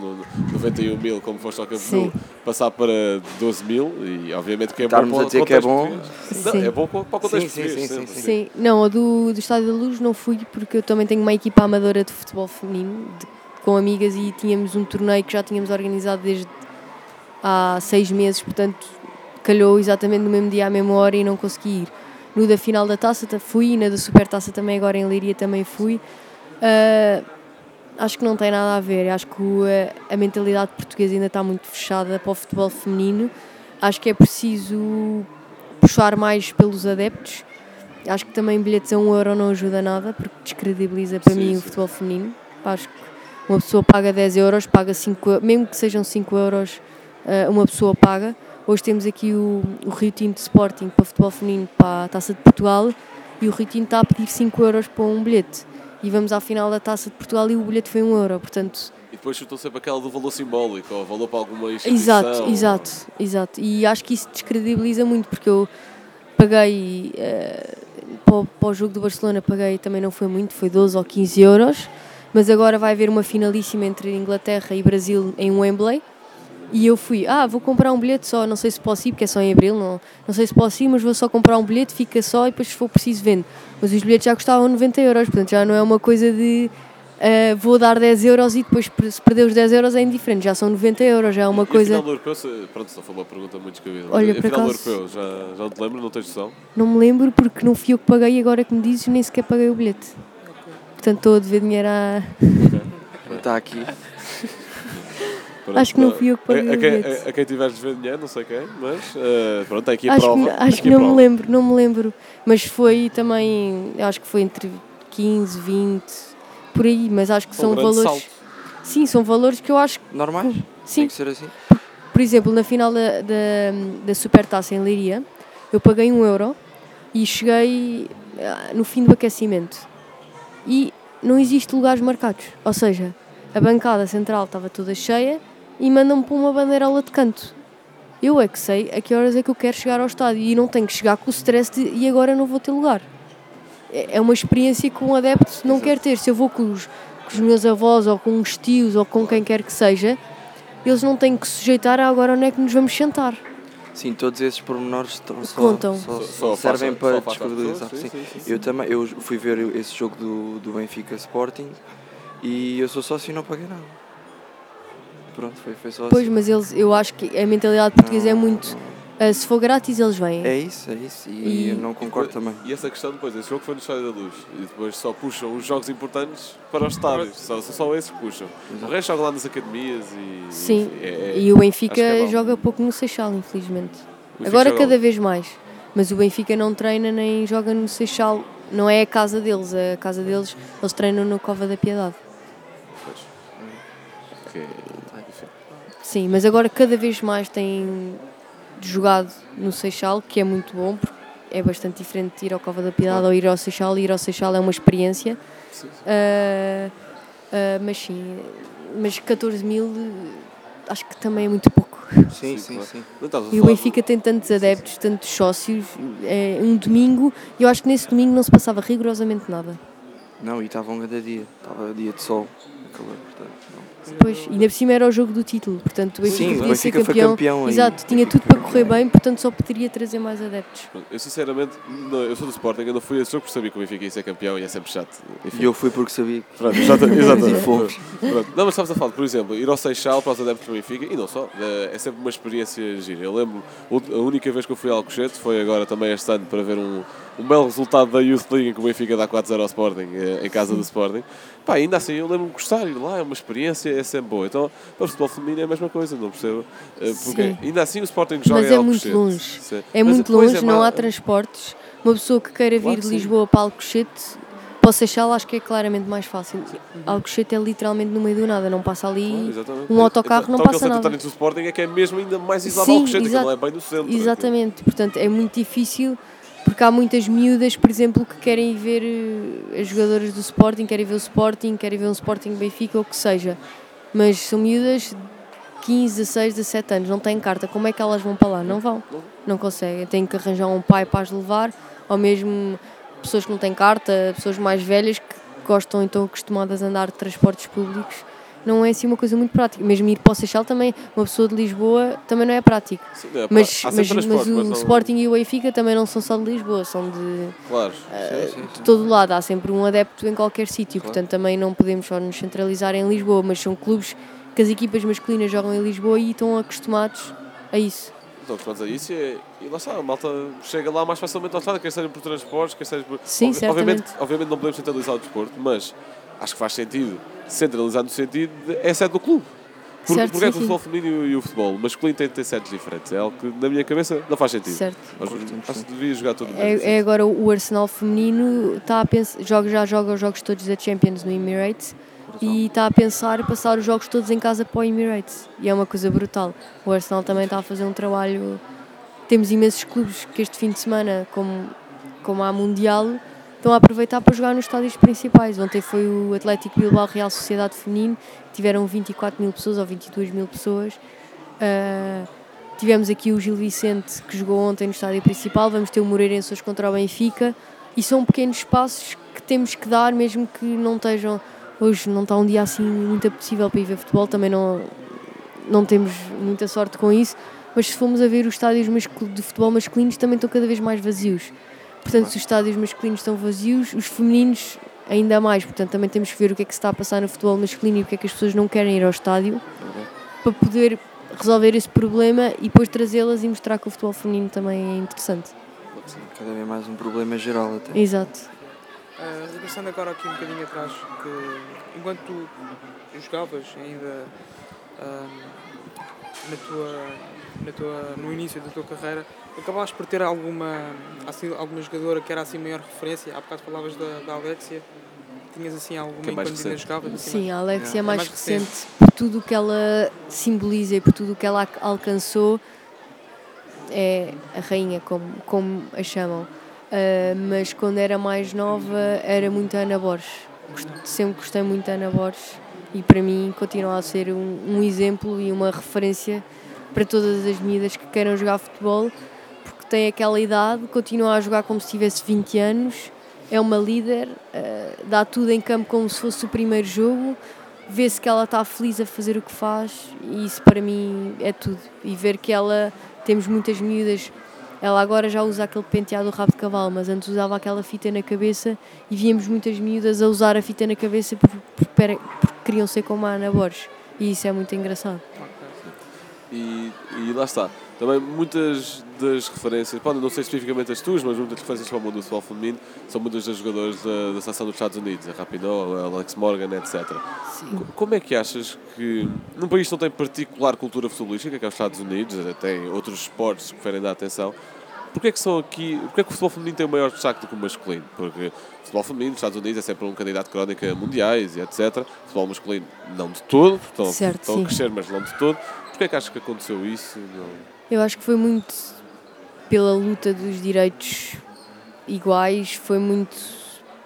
91 mil, como foste ao. Nou, passar para 12 mil. E obviamente que é Estarmos bom para a dizer o que é contexto bom. Não, é bom para o contexto Sim, sim, sim, sim, Sim, não, a do, do Estádio da Luz não fui porque eu também tenho uma equipa amadora de futebol feminino de- com amigas e tínhamos um torneio que já tínhamos organizado desde há seis meses, portanto calhou exatamente no mesmo dia, à mesma hora e não consegui ir. No da final da taça ta- fui e na da super taça também, agora em Leiria também fui. Ah, acho que não tem nada a ver, acho que o, a, a mentalidade portuguesa ainda está muito fechada para o futebol feminino. Acho que é preciso puxar mais pelos adeptos. Acho que também bilhetes a um euro não ajuda nada, porque descredibiliza para Sim, mim o sim. futebol feminino. Acho que uma pessoa paga 10 euros, paga 5 eu- mesmo que sejam 5 euros, eh, uma pessoa paga. Hoje temos aqui o, o Rio Tinto Sporting para futebol feminino para a Taça de Portugal e o Rio Tinto está a pedir 5 euros para um bilhete. E vamos à final da Taça de Portugal e o bilhete foi 1 euro, portanto E depois chutam sempre aquela do valor simbólico, ou valor para alguma instituição. Exato, exato, exato. E acho que isso descredibiliza muito, porque eu paguei eh, para, o- para o jogo do Barcelona, paguei também não foi muito, foi 12 ou 15 euros, mas agora vai haver uma finalíssima entre Inglaterra e Brasil em Wembley. E eu fui, ah, vou comprar um bilhete só, não sei se posso ir, porque é só em abril, não, não sei se posso ir, mas vou só comprar um bilhete, fica só e depois se for preciso vendo. Mas os bilhetes já custavam 90 euros, portanto já não é uma coisa de ah, vou dar 10 euros e depois se perder os 10 euros é indiferente, já são 90 euros, já é uma E coisa. a final do europeu, se- pronto, só foi uma pergunta muito descabida. Olha, a por final do acaso- europeu, já, já te lembro, não tens noção? Não me lembro porque não fui eu que paguei e agora que me dizes nem sequer paguei o bilhete. Portanto estou a dever dinheiro a. Está aqui. Pronto, Acho que não fui eu que paguei a, a o quem, bilhete. a, a quem tiveres de ver dinheiro, não sei quem, mas eh, pronto, está aqui a acho prova. que, acho aqui que a não me lembro, não me lembro. Mas foi também, acho que foi entre 15, 20, por aí, mas acho que um são valores. salto. Sim, são valores que eu acho que. Normais? Sim, Tem que ser assim. por exemplo, na final da, da, da Supertaça em Leiria, eu paguei um euro e cheguei ah, no fim do aquecimento. E não existe lugares marcados. Ou seja, a bancada central estava toda cheia e mandam-me para uma bandeirola de canto. Eu é que sei a que horas é que eu quero chegar ao estádio e não tenho que chegar com o stress de e agora não vou ter lugar. É é uma experiência que um adepto não quer ter. Se eu vou com os, com os meus avós ou com os tios ou com quem quer que seja, eles não têm que se sujeitar a agora onde é que nos vamos sentar. Sim, todos esses pormenores estão só, Contam. só, Só- servem para descredibilizar. sim. Eu também eu fui ver esse jogo do, do Benfica Sporting e eu sou sócio e não paguei nada. Pronto, foi, foi só Pois, assim. mas eles, eu acho que a mentalidade portuguesa é Não, muito. não. ah, se for grátis, eles vêm. É isso, é isso. E, E- eu não concordo também. E essa questão depois, esse jogo foi no Estádio da Luz e depois só puxam os jogos importantes para os estádios, só, são só esses que puxam. O resto jogam lá nas academias e. Sim, é- é- e o Benfica é joga pouco no Seixal, infelizmente. Agora joga cada vez mais. Mas o Benfica não treina nem joga no Seixal. Não é a casa deles, a casa deles, eles treinam no Cova da Piedade. Pois. Enfim. Sim, mas agora cada vez mais têm jogado no Seixal, que é muito bom, porque é bastante diferente de ir ao Cova da Piedade ou ir ao Seixal. Ir ao Seixal é uma experiência. Sim, sim. Ah, ah, mas sim, mas 14 mil acho que também é muito pouco. Sim, sim, sim. A E o Benfica tem tantos adeptos, tantos sócios, é um domingo, e eu acho que nesse domingo não se passava rigorosamente nada. Não, e estava um grande dia. Estava dia de sol, calor, portanto. Pois, e ainda por cima era o jogo do título, portanto o Benfica Sim, podia ser campeão. campeão. Exato, tinha tudo para correr bem, portanto só poderia trazer mais adeptos. Eu sinceramente, não, eu sou do Sporting, eu não fui a esse jogo porque sabia que o Benfica ia ser campeão e é sempre chato. Enfim. E eu fui porque sabia. Pronto, exata- exatamente. E fomos. Pronto. Não, mas estavas a falar, por exemplo, ir ao Seixal para os adeptos do Benfica, e não só, eh, é sempre uma experiência gira. Eu lembro, a única vez que eu fui ao Alcochete foi agora também este ano para ver um, um belo resultado da Youth League em que o Benfica dá 4-0 ao Sporting, eh, em casa do Sporting. Pá, ainda assim eu lembro-me de gostar, ir lá, é uma experiência, é sempre boa. Então, para o futebol feminino é a mesma coisa, não percebo. eh, Porque Sim. ainda assim o Sporting joga Mas é muito longe. Sim. É Mas muito longe, é não ma- há transportes. Uma pessoa que queira vir que de. Lisboa para Alcochete, para o Seixal acho que é claramente mais fácil. Alcochete é literalmente no meio do nada, não passa ali. Claro, um autocarro Então, não então passa nada. centro do Sporting é que é mesmo ainda mais isolado Sim, Alcochete, que não é bem no centro. Exatamente, portanto é muito difícil Porque há muitas miúdas, por exemplo, que querem ver eh, as jogadoras do Sporting, querem ver o Sporting, querem ver um Sporting Benfica ou o que seja. Mas são miúdas de 15, 16, 17 anos, não têm carta. Como é que elas vão para lá? Não vão. Não conseguem. Têm que arranjar um pai para as levar, ou mesmo pessoas que não têm carta, pessoas mais velhas que gostam então acostumadas a andar de transportes públicos. Não é assim uma coisa muito prática. Mesmo ir para o Seixal também, uma pessoa de Lisboa também não é prático. Sim, é, Mas, mas, mas o mas não- Sporting e o Benfica também não são só de Lisboa, são de, Claro. de todo lado. Há sempre um adepto em qualquer sítio, Claro. portanto também não podemos só nos centralizar em Lisboa, mas são clubes que as equipas masculinas jogam em Lisboa e estão acostumados a isso. Então, pronto, é isso e, e lá está, a malta chega lá mais facilmente ao estado, quer seja por transportes, quer seja por. Sim, obviamente, certamente. obviamente não podemos centralizar o desporto, mas acho que faz sentido centralizar no sentido de é sede do clube. Por, Certo, porque é sim, que o futebol feminino e o futebol masculino têm de ter sedes diferentes? É algo que na minha cabeça não faz sentido. Certo. Mas, acho que devia jogar todo É, é agora o Arsenal feminino está a pensar, joga, já joga os jogos todos da Champions no Emirates e está a pensar passar os jogos todos em casa para o Emirates. E é uma coisa brutal. O Arsenal também está a fazer um trabalho. Temos imensos clubes que este fim de semana, como, como há Mundial, estão a aproveitar para jogar nos estádios principais. Ontem foi o Atlético Bilbao Real Sociedade Feminino, tiveram 24 mil pessoas ou 22 mil pessoas. Ah, tivemos aqui o Gil Vicente que jogou ontem no estádio principal, vamos ter o Moreirense contra o Benfica e são pequenos espaços que temos que dar, mesmo que não estejam. Hoje não está um dia assim muito apetecível para ir ver futebol, também não, não temos muita sorte com isso, mas se formos a ver os estádios de futebol masculinos também estão cada vez mais vazios. Portanto, se os estádios masculinos estão vazios, os femininos ainda mais. Portanto, também temos que ver o que é que se está a passar no futebol masculino e porque é que as pessoas não querem ir ao estádio para poder resolver esse problema e depois trazê-las e mostrar que o futebol feminino também é interessante. Cada vez mais um problema geral até. Exato. Ah, regressando agora aqui um bocadinho atrás, que enquanto tu jogavas ainda ah, na tua, na tua, no início da tua carreira, acabaste por ter alguma, assim, alguma jogadora que era assim maior referência? Há bocado falavas da, da Alexia, tinhas assim alguma Que é enquanto ainda jogavas? Assim, Sim, a Alexia é É mais mais recente. recente por tudo o que ela simboliza e por tudo o que ela al- alcançou. É a rainha, como, como a chamam. Ah, mas quando era mais nova era muito a Ana Borges. Sempre gostei muito da Ana Borges e para mim continua a ser um, um exemplo e uma referência para todas as miúdas que queiram jogar futebol, tem aquela idade, continua a jogar como se tivesse 20 anos, é uma líder, ah, dá tudo em campo como se fosse o primeiro jogo, vê-se que ela está feliz a fazer o que faz e isso para mim é tudo. E ver que ela, temos muitas miúdas, ela agora já usa aquele penteado do rabo de cavalo, mas antes usava aquela fita na cabeça e víamos muitas miúdas a usar a fita na cabeça por- por- porque queriam ser como a Ana Borges. E isso é muito engraçado. E, e lá está. Também muitas das referências, podem não ser especificamente as tuas, mas muitas referências para o mundo do futebol feminino são muitas das jogadoras da, da seleção dos Estados Unidos, a Rapinoe, a Alex Morgan, etc. Co- Como é que achas que, num país que não tem particular cultura futebolística, que é os Estados Unidos, tem outros esportes que preferem dar atenção, Porquê é que são aqui, porquê é que o futebol feminino tem o maior destaque do que o masculino? Porque o futebol feminino nos Estados Unidos é sempre um candidato crónica a mundiais e etc. O futebol masculino não de todo, estão, Certo, estão sim. a crescer, mas não de todo. Porquê é que achas que aconteceu isso? Não- Eu acho que foi muito pela luta dos direitos iguais, foi muito.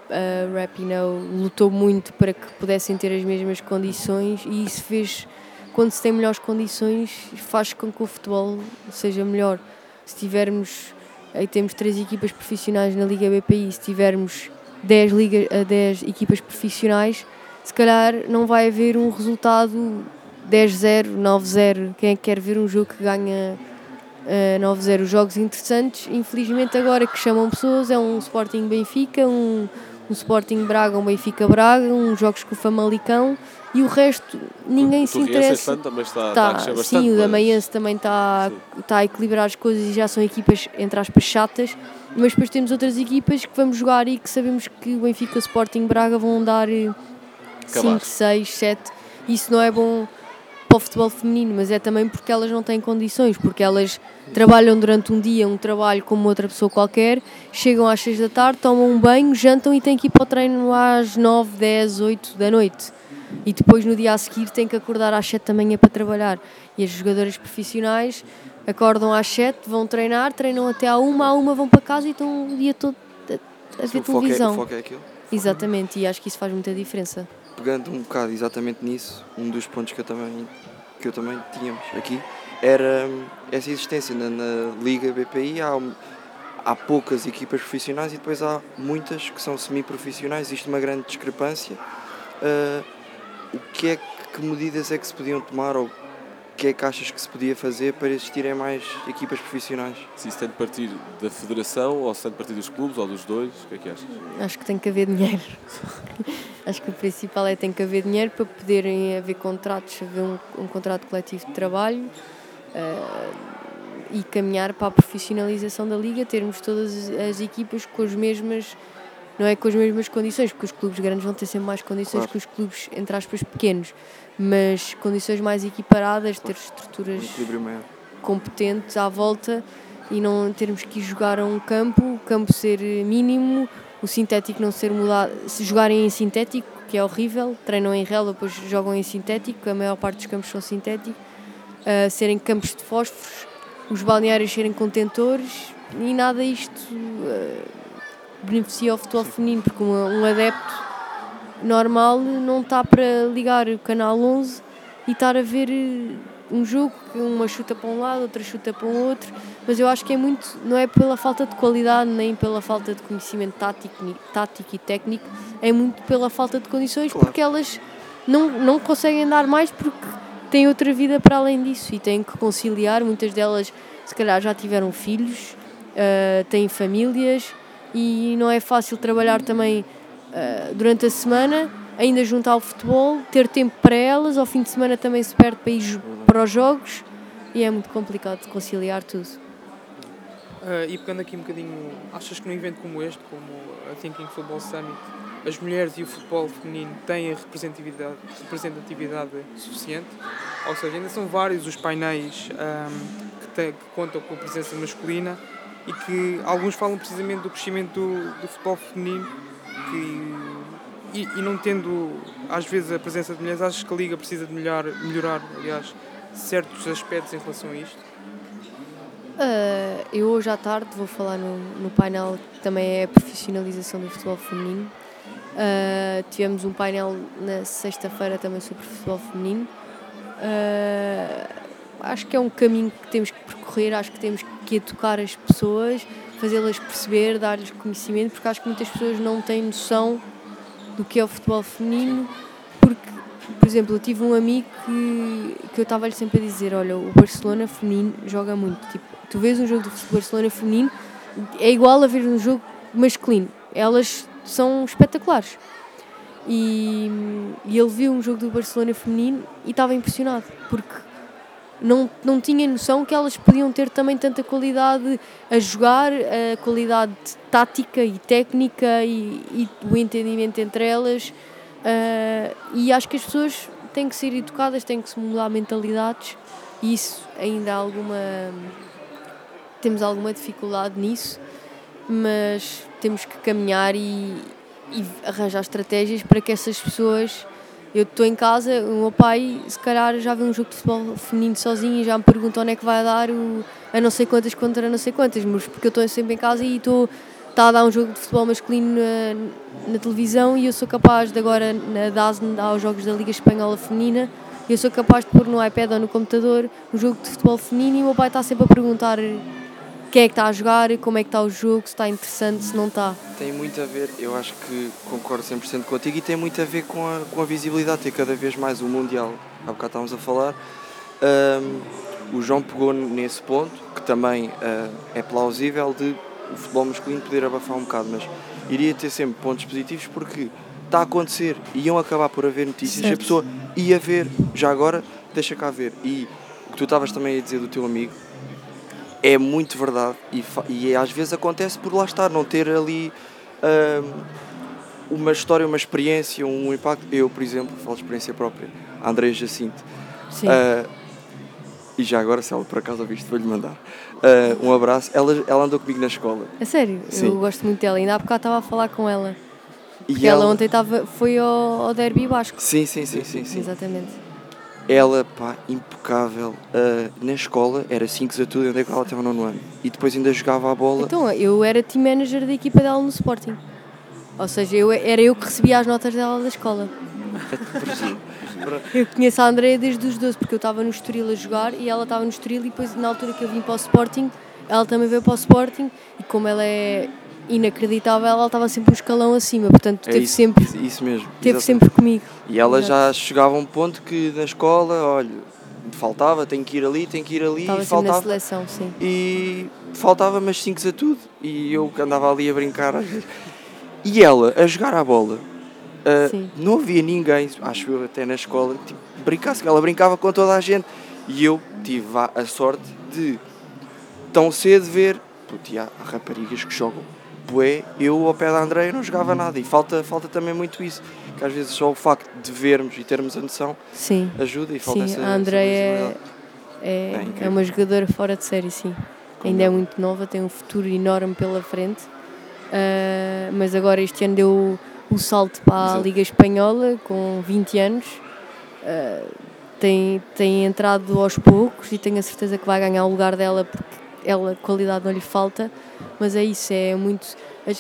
A Rapinoe lutou muito para que pudessem ter as mesmas condições e isso fez. Quando se tem melhores condições, faz com que o futebol seja melhor. Se tivermos. Aí temos três equipas profissionais na Liga BPI, se tivermos 10, liga, a 10 equipas profissionais, se calhar não vai haver um resultado 10-0, 9-0. Quem é que quer ver um jogo que ganha uh, 9-0? Jogos interessantes, infelizmente agora que chamam pessoas é um Sporting Benfica, um, um Sporting Braga, um Benfica Braga, uns jogos com o Famalicão e o resto ninguém o se interessa. ano também está, está a Tá, crescer bastante. sim, o mas- Damaense também está, está a equilibrar as coisas e já são equipas, entre aspas, chatas, mas depois temos outras equipas que vamos jogar e que sabemos que o Benfica, o Sporting, Braga vão dar Acabar. 5, 6, 7. Isso não é bom para o futebol feminino, mas é também porque elas não têm condições, porque elas trabalham durante um dia um trabalho como outra pessoa qualquer, chegam às 6 da tarde, tomam um banho, jantam e têm que ir para o treino às 9, 10, 8 da noite e depois no dia a seguir têm que acordar às 7 da manhã para trabalhar. E as jogadoras profissionais Acordam às 7, vão treinar, treinam até à 1, à 1 vão para casa e estão o dia todo a, a ver o, foco é, televisão. o foco é aquilo. Exatamente, e acho que isso faz muita diferença. Pegando um bocado exatamente nisso, um dos pontos que eu também, que eu também tínhamos aqui era hum, essa existência na, na Liga BPI. Há, um- há poucas equipas profissionais e depois há muitas que são semi-profissionais. Existe uma grande discrepância. Ah, o que é que, medidas é que se podiam tomar ou que é que achas que se podia fazer para existirem mais equipas profissionais? Se isso tem de partir da federação ou se tem de partir dos clubes ou dos dois, o que é que achas? Acho que tem que haver dinheiro. Acho que o principal é que tem que haver dinheiro para poderem haver contratos, haver um, um contrato coletivo de trabalho eh, e caminhar para a profissionalização da liga, termos todas as equipas com as mesmas, não é com as mesmas condições, porque os clubes grandes vão ter sempre mais condições Claro. que os clubes, entre aspas, pequenos, mas condições mais equiparadas, ter Um estruturas maior. competentes à volta e não termos que ir jogar a um campo, o campo ser mínimo, o sintético não ser mudado, se jogarem em sintético, que é horrível, treinam em relva, depois jogam em sintético, a maior parte dos campos são sintéticos, ah, serem campos de fósforos, os balneários serem contentores e nada isto ah, beneficia o futebol feminino, porque um, um adepto normal não está para ligar o canal 11 e estar a ver eh, um jogo que uma chuta para um lado, outra chuta para o outro, mas eu acho que é muito, não é pela falta de qualidade nem pela falta de conhecimento tático, tático e técnico, é muito pela falta de condições, Claro. porque elas não, não conseguem dar mais porque têm outra vida para além disso e têm que conciliar, muitas delas se calhar já tiveram filhos, ah, têm famílias e não é fácil trabalhar também ah, durante a semana, ainda juntar ao futebol, ter tempo para elas, ao fim de semana também se perde para ir para os jogos e é muito complicado conciliar tudo. Ah, e pegando aqui um bocadinho, achas que num evento como este, como a Thinking Football Summit, as mulheres e o futebol feminino têm a representatividade, representatividade suficiente? Ou seja, ainda são vários os painéis ahm, que, têm- que contam com a presença masculina e que alguns falam precisamente do crescimento do, do futebol feminino que, e, e não tendo às vezes a presença de mulheres, achas que a Liga precisa de melhorar, melhorar aliás, certos aspectos em relação a isto? Ah, eu hoje à tarde vou falar no, no painel que também é a profissionalização do futebol feminino. Ah, tivemos um painel na sexta-feira também sobre futebol feminino. Ah, acho que é um caminho que temos que percorrer, acho que temos que educar as pessoas, fazê-las perceber, dar-lhes conhecimento, porque acho que muitas pessoas não têm noção do que é o futebol feminino, porque, por exemplo, eu tive um amigo que, que eu estava-lhe sempre a dizer, olha, o Barcelona feminino joga muito, tipo, tu vês um jogo do Barcelona feminino, é igual a ver um jogo masculino, elas são espetaculares. E, e ele viu um jogo do Barcelona feminino e estava impressionado, porque não, não tinha noção que elas podiam ter também tanta qualidade a jogar, a qualidade tática e técnica e, e o entendimento entre elas. Ah, e acho que as pessoas têm que ser educadas, têm que se mudar mentalidades e isso ainda há alguma. Temos alguma dificuldade nisso, mas temos que caminhar e, e arranjar estratégias para que essas pessoas. Eu estou em casa, o meu pai, se calhar, já vê um jogo de futebol feminino sozinho e já me pergunta onde é que vai dar o, a não sei quantas contra não sei quantas, mas porque eu estou sempre em casa e estou está a dar um jogo de futebol masculino na, na televisão e eu sou capaz de agora na DASN dar os jogos da Liga Espanhola Feminina eu sou capaz de pôr no iPad ou no computador um jogo de futebol feminino e o meu pai está sempre a perguntar quem é que está a jogar, como é que está o jogo, se está interessante, se não está. Tem muito a ver, eu acho que concordo 100% contigo e tem muito a ver com a, com a visibilidade, ter cada vez mais o Mundial. Há bocado estávamos a falar. Ahm, o João pegou nesse ponto, que também ah, é plausível, de o futebol masculino poder abafar um bocado, mas iria ter sempre pontos positivos porque está a acontecer, iam acabar por haver notícias, a Certo. pessoa ia ver, já agora, deixa cá ver. E o que tu estavas também a dizer do teu amigo, é muito verdade e, e às vezes acontece por lá estar, não ter ali ahm, uma história, uma experiência, um impacto. Eu, por exemplo, falo de experiência própria, a Andréia Jacinto. Sim. Ah, e já agora, se ela por acaso ouviste, vou-lhe mandar ah, um abraço. Ela, ela andou comigo na escola. A sério, Sim. eu gosto muito dela. Ainda há bocado estava a falar com ela. E Porque ela ontem estava, foi ao, ao Derby Basco. Sim, sim, sim, sim, sim. Exatamente. Ela, pá, impecável. Ah, na escola era 5 a tudo, onde é que ela estava no nono ano. E depois ainda jogava a bola. Então, eu era team manager da equipa dela no Sporting. Ou seja, eu, era eu que recebia as notas dela da escola. Eu conheço a Andrea desde os 12, porque eu estava no Estoril a jogar e ela estava no Estoril e depois na altura que eu vim para o Sporting, ela também veio para o Sporting e como ela é inacreditável, ela estava sempre um escalão acima, portanto É teve isso, sempre, isso, mesmo. teve exatamente. sempre comigo. E ela Exato. já chegava a um ponto que na escola, olha, faltava, tenho que ir ali, tenho que ir ali, Estava e sempre na faltava. seleção, sim. E faltava mas 5 a tudo. E eu que andava ali a brincar às vezes. E ela, a jogar à bola, Sim. não havia ninguém, acho eu até na escola, tipo, brincasse, ela brincava com toda a gente. E eu tive a, a sorte de tão cedo ver, puto, há raparigas que jogam bué, eu ao pé da Andréia não jogava nada. E falta, falta também muito isso, que às vezes só o facto de vermos e termos a noção Sim, ajuda e falta sim. essa A Andrea essa é, é, É é uma jogadora fora de série, sim. Ainda é muito nova, tem um futuro enorme pela frente. Ah, mas agora este ano deu o salto para a Exato. Liga Espanhola com 20 anos. Ah, tem, tem entrado aos poucos e tenho a certeza que vai ganhar o lugar dela porque ela qualidade não lhe falta. Mas é isso, é muito.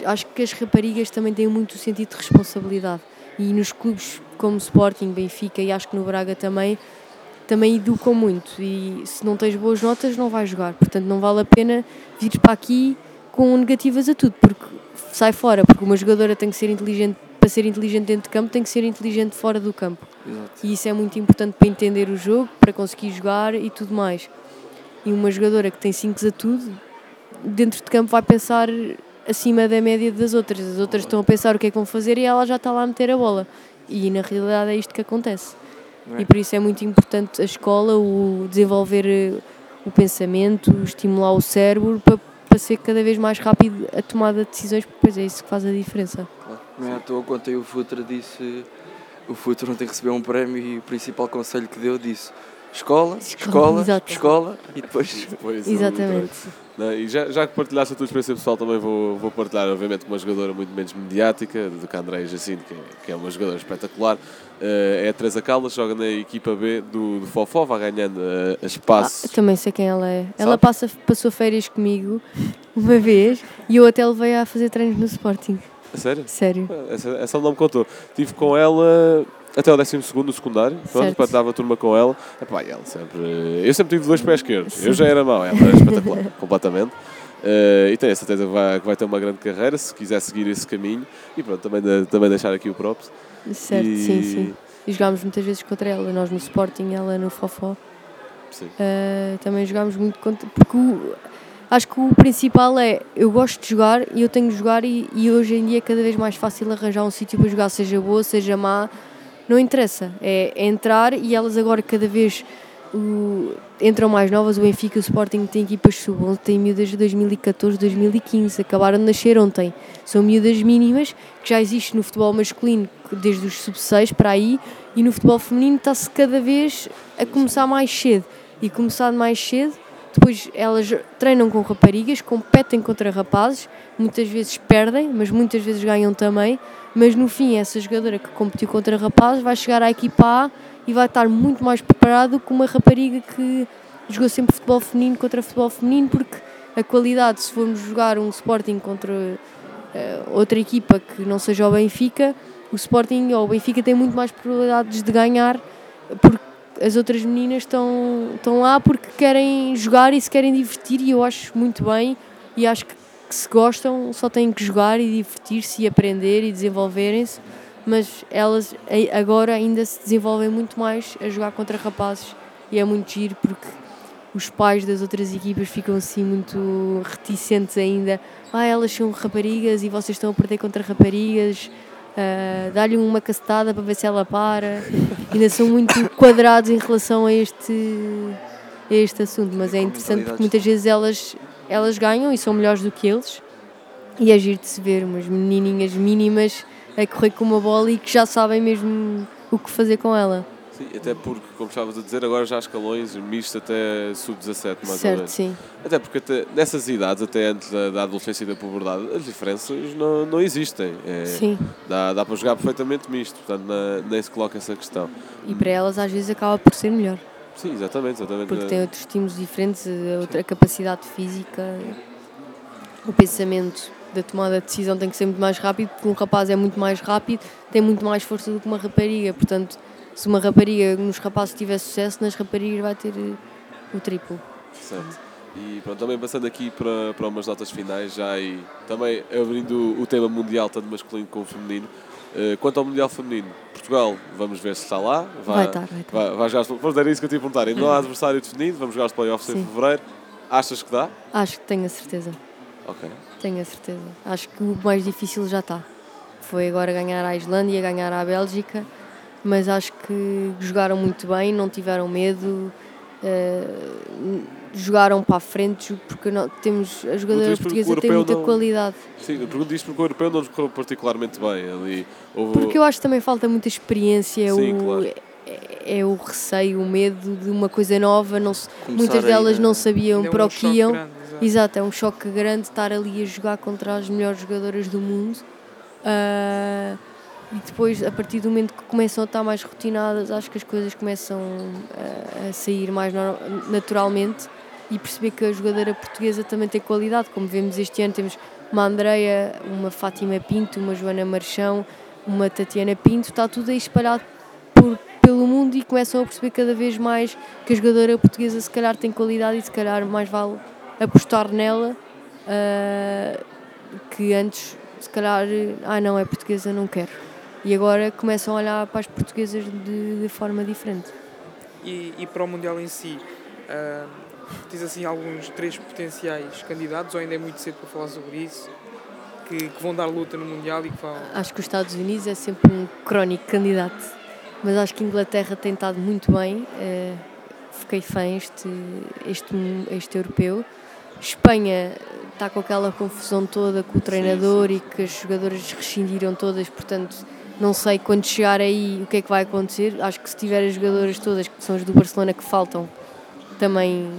Acho que as raparigas também têm muito sentido de responsabilidade. E nos clubes como Sporting, Benfica e acho que no Braga também, também educam muito. E se não tens boas notas, não vais jogar. Portanto, não vale a pena vir para aqui com negativas a tudo, porque sai fora. Porque uma jogadora tem que ser inteligente, para ser inteligente dentro de campo, tem que ser inteligente fora do campo. Exato. E isso é muito importante para entender o jogo, para conseguir jogar e tudo mais. E uma jogadora que tem 5 a tudo, dentro de campo vai pensar acima da média das outras. As outras estão a pensar o que é que vão fazer e ela já está lá a meter a bola. E na realidade é isto que acontece. É? E por isso é muito importante a escola, o desenvolver eh, o pensamento, o estimular o cérebro para, para ser cada vez mais rápido a tomada de decisões, porque é isso que faz a diferença. Claro. Não é à toa, quando o Futre disse o Futre ontem recebeu um prémio e o principal conselho que deu disse escola, escola, Exato. escola e depois Depois, Exatamente. Não, e já, já que partilhaste a tua experiência pessoal, também vou, vou partilhar, obviamente, com uma jogadora muito menos mediática do que a Andréia Jacinto, que é, que é uma jogadora espetacular. Eh, é a Teresa Caldas, joga na equipa B do, do Fofó, vai ganhando Ah, espaço. também sei quem ela é. Ela Sabe? passa, passou férias comigo uma vez e eu até levei a fazer treinos no Sporting. A sério? Sério. Essa, essa não me contou. Estive com ela até o 12 no secundário, pronto, Certo. dava turma com ela. Epá, e ela sempre, eu sempre tive dois pés esquerdos. Eu já era mau, ela era espetacular, completamente. Eh, e tenho a certeza que vai, que vai ter uma grande carreira se quiser seguir esse caminho. E pronto, também, de- também deixar aqui o props. Certo, E- sim, sim. E jogámos muitas vezes contra ela, nós no Sporting, ela no Fofó. Sim. Uh, também jogámos muito contra. Porque o- acho que o principal é eu gosto de jogar e eu tenho de jogar, e, e hoje em dia é cada vez mais fácil arranjar um sítio para jogar, seja boa, seja má, não interessa. É, entrar e elas agora cada vez o- entram mais novas. O Benfica, o Sporting tem equipas sub tem miúdas de 2014, 2015, acabaram de nascer ontem. São miúdas mínimas que já existe no futebol masculino desde os sub-6 para aí e no futebol feminino está-se cada vez a começar mais cedo e começar mais cedo. Depois elas treinam com raparigas, competem contra rapazes, muitas vezes perdem, mas muitas vezes ganham também. Mas no fim, essa jogadora que competiu contra rapazes vai chegar à equipa A e vai estar muito mais preparado que uma rapariga que jogou sempre futebol feminino contra futebol feminino, porque a qualidade, se formos jogar um Sporting contra eh, outra equipa que não seja o Benfica, o Sporting ou o Benfica tem muito mais probabilidades de ganhar, porque as outras meninas estão, estão lá porque querem jogar e se querem divertir, e eu acho muito bem, e acho que, que se gostam só têm que jogar e divertir-se e aprender e desenvolverem-se, mas elas agora ainda se desenvolvem muito mais a jogar contra rapazes e é muito giro porque os pais das outras equipas ficam assim muito reticentes ainda. Ah, elas são raparigas e vocês estão a perder contra raparigas. ah, Dá-lhe uma cacetada para ver se ela para. ainda são muito quadrados em relação a este, a este assunto, mas é interessante porque muitas vezes elas, elas ganham e são melhores do que eles. E é giro de se ver umas menininhas mínimas a correr com uma bola e que já sabem mesmo o que fazer com ela. Sim, até porque, como estavas a dizer, agora já há escalões, misto até sub-17, mais ou certo, menos. sim. Até porque até nessas idades, até antes da, da adolescência e da puberdade, as diferenças não, não existem. É, Sim. Dá, dá para jogar perfeitamente misto, portanto na- nem se coloca essa questão. E para elas às vezes acaba por ser melhor. Sim, exatamente, exatamente. Porque tem outros estímulos diferentes, a outra capacidade física, o pensamento da tomada de decisão tem que ser muito mais rápido, porque um rapaz é muito mais rápido, tem muito mais força do que uma rapariga. Portanto, se uma rapariga nos rapazes tiver sucesso, nas raparigas vai ter eh, o triplo. Certo. E pronto, também passando aqui para, para umas notas finais, já e também abrindo o tema mundial, tanto masculino como feminino. Eh, quanto ao mundial feminino, Portugal, vamos ver se está lá. Vai estar, vai estar. Vai, vai jogar, vamos dar isso que eu te ia perguntar. Ainda não há adversário definido, vamos jogar os playoffs em fevereiro. Achas que dá? Acho que tenho a certeza. Ok. Tenho a certeza. Acho que o mais difícil já está. Foi agora ganhar a Islândia, ganhar a Bélgica, mas acho que jogaram muito bem, não tiveram medo, eh, jogaram para a frente, porque não- temos a jogadora portuguesa tem muita não- qualidade. Sim, eu pergunto isto porque o europeu não correu particularmente bem. Ali houve... Porque eu acho que também falta muita experiência, Sim, o, claro. é, é o receio, o medo de uma coisa nova, não se- muitas aí, delas né? não sabiam é para um o que iam. grande, exato. É um choque grande estar ali a jogar contra as melhores jogadoras do mundo. Ah, e depois, a partir do momento que começam a estar mais rotinadas, acho que as coisas começam a, a sair mais naturalmente e perceber que a jogadora portuguesa também tem qualidade. Como vemos este ano, temos uma Andreia, uma Fátima Pinto, uma Joana Marchão, uma Tatiana Pinto, está tudo aí espalhado por- pelo mundo e começam a perceber cada vez mais que a jogadora portuguesa se calhar tem qualidade e se calhar mais vale apostar nela ah, que antes se calhar ah não é portuguesa não quero. E agora começam a olhar para as portuguesas de, de forma diferente. E, e para o Mundial em si, ah, tens assim alguns três potenciais candidatos ou ainda é muito cedo para falar sobre isso? Que, que vão dar luta no Mundial e que vão. acho que os Estados Unidos é sempre um crónico candidato mas acho que a Inglaterra tem estado muito bem eh, fiquei fã este, este, este europeu Espanha está com aquela confusão toda com o treinador e que as jogadoras rescindiram todas, portanto não sei quando chegar aí o que é que vai acontecer. Acho que se tiver as jogadoras todas, que são as do Barcelona que faltam, também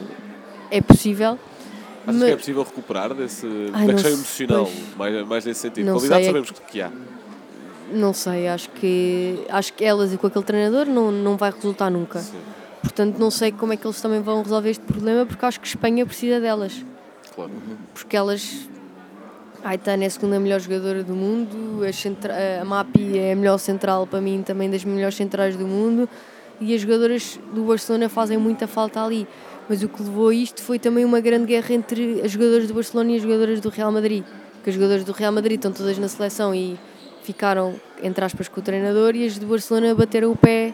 é possível. Achas Mas- que é possível recuperar desse, Ai, da questão emocional, pois. mais, mais nesse sentido? Não Qualidade sei, é sabemos que há. Não sei, acho que acho que elas e com aquele treinador não, não vai resultar nunca. Sim, Portanto, não sei como é que eles também vão resolver este problema, porque acho que Espanha precisa delas. claro. porque elas. A Aitana é a segunda melhor jogadora do mundo, a, centra- a Mapi é a melhor central para mim, também das melhores centrais do mundo, e as jogadoras do Barcelona fazem muita falta ali. Mas o que levou a isto foi também uma grande guerra entre as jogadoras do Barcelona e as jogadoras do Real Madrid. Porque as jogadoras do Real Madrid estão todas na seleção e ficaram, entre aspas, com o treinador, e as do Barcelona bateram o pé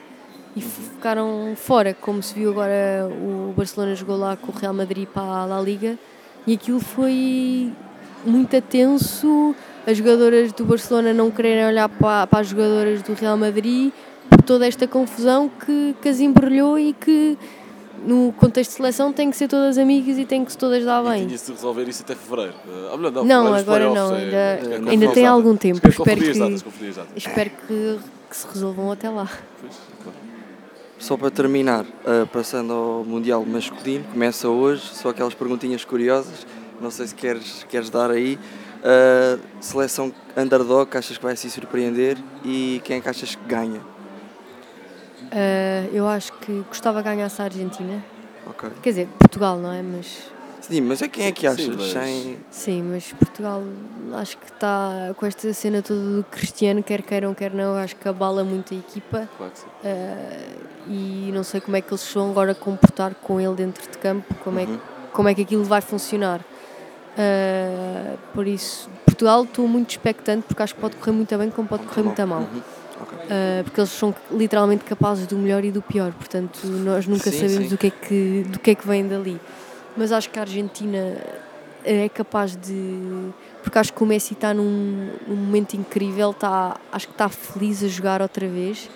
e ficaram fora, como se viu agora o Barcelona jogou lá com o Real Madrid para a La Liga e aquilo foi muito tenso, as jogadoras do Barcelona não quererem olhar para, para as jogadoras do Real Madrid por toda esta confusão que, que as embrulhou e que no contexto de seleção tem que ser todas amigas e tem que se todas dar E bem. tinha-se de resolver isso até fevereiro. Melhor, não, Não, os agora playoffs não, é- ainda- é ainda tem algum tempo, é espero as que- datas, datas. Espero que, que se resolvam até lá. Pois, claro. Só para terminar, ah, passando ao Mundial masculino, começa hoje, só aquelas perguntinhas curiosas, não sei se queres, queres dar aí. Ah, seleção underdog, que achas que vai se surpreender e quem é que achas que ganha? Ah, eu acho que gostava que ganhasse a Argentina. Ok. Quer dizer, Portugal, não é? Mas Sim, mas é quem é que achas? Sim, mas- Sem- Sim, mas Portugal acho que está com esta cena toda do Cristiano, quer queiram, quer não, acho que abala muito a equipa Claro que sim. eh, e não sei como é que eles vão agora comportar com ele dentro de campo, como, é, que- Uhum. como é que aquilo vai funcionar. Eh, por isso, Portugal estou muito expectante porque acho que pode correr muito bem como pode correr muito mal. Uhum. Ok. Uh, porque eles são literalmente capazes do melhor e do pior, portanto nós nunca Sim, sabemos sim. Do, que é que, do que é que vem dali. Mas acho que a Argentina é capaz de. Porque acho que o Messi está num, num momento incrível, está, acho que está feliz a jogar outra vez,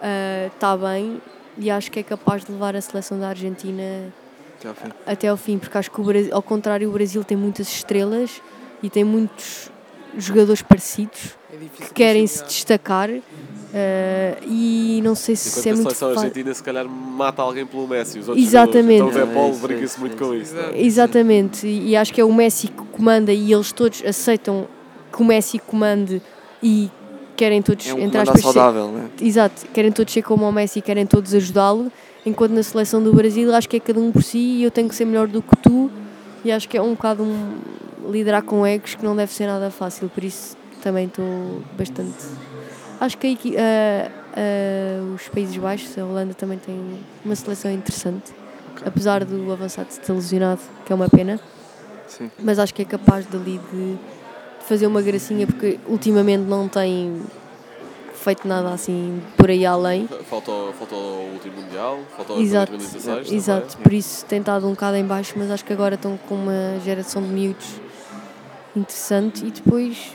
uh, está bem e acho que é capaz de levar a seleção da Argentina Até ao fim. até ao fim, porque acho que o Brasil, ao contrário, o Brasil tem muitas estrelas e tem muitos jogadores parecidos É que querem se destacar Eh, e não sei se Enquanto é a muito seleção fácil. argentina se calhar mata alguém pelo Messi. Os outros Exatamente. Então o É, Paulo brinca-se muito com isso. Exatamente, e e acho que é o Messi que comanda e eles todos aceitam que o Messi comande e querem todos, É um entre aspas, ser- saudável, né? Exato, querem todos ser como o Messi e querem todos ajudá-lo, enquanto na seleção do Brasil acho que é cada um por si e eu tenho que ser melhor do que tu e acho que é um bocado um liderar com egos que não deve ser nada fácil, por isso também estou bastante. Acho que a os Países Baixos, a Holanda também tem uma seleção interessante, apesar do avançado ter lesionado, que é uma pena Sim. mas acho que é capaz dali de fazer uma gracinha porque ultimamente não tem feito nada assim por aí além. Faltou, faltou o último Mundial, faltou o Exato, 2016 também. exato, por isso tem estado um bocado em baixo, mas acho que agora estão com uma geração de miúdos interessante. E depois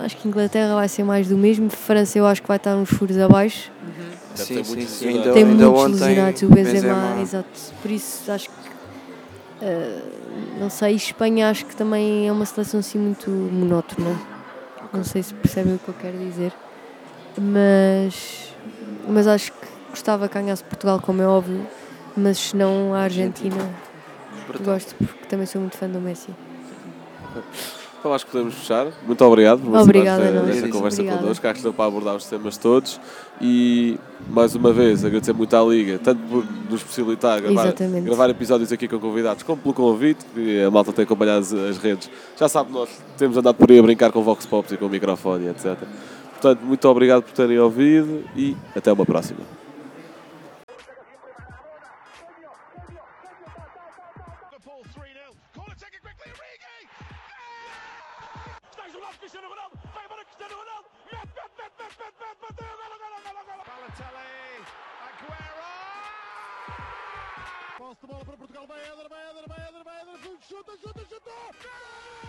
acho que Inglaterra vai ser mais do mesmo, França eu acho que vai estar uns furos abaixo, Deve Sim, sim, muitos sim. Ainda, tem ainda muitos lesionados, o Benzema, Benzema- exato, por isso acho que eh, não sei, Espanha acho que também é uma seleção assim muito monótona. Não sei se percebem o que eu quero dizer. Mas, mas acho que gostava que ganhasse Portugal, como é óbvio. Mas se não a Argentina, gosto porque também sou muito fã do Messi. Então acho que podemos fechar. Muito obrigado por Obrigada nós. nesta conversa Obrigada. connosco. Acho que deu para abordar os temas todos. E mais uma vez agradecer muito à Liga, tanto por nos possibilitar gravar, gravar episódios aqui com convidados, como pelo convite, que a malta tem acompanhado as, as redes. Já sabe, nós temos andado por aí a brincar com Vox Pops e com o microfone, etc. Portanto, muito obrigado por terem ouvido e até uma próxima. Vai Éder, vai Éder, vai Éder, chuta, chuta, chuta! Gol!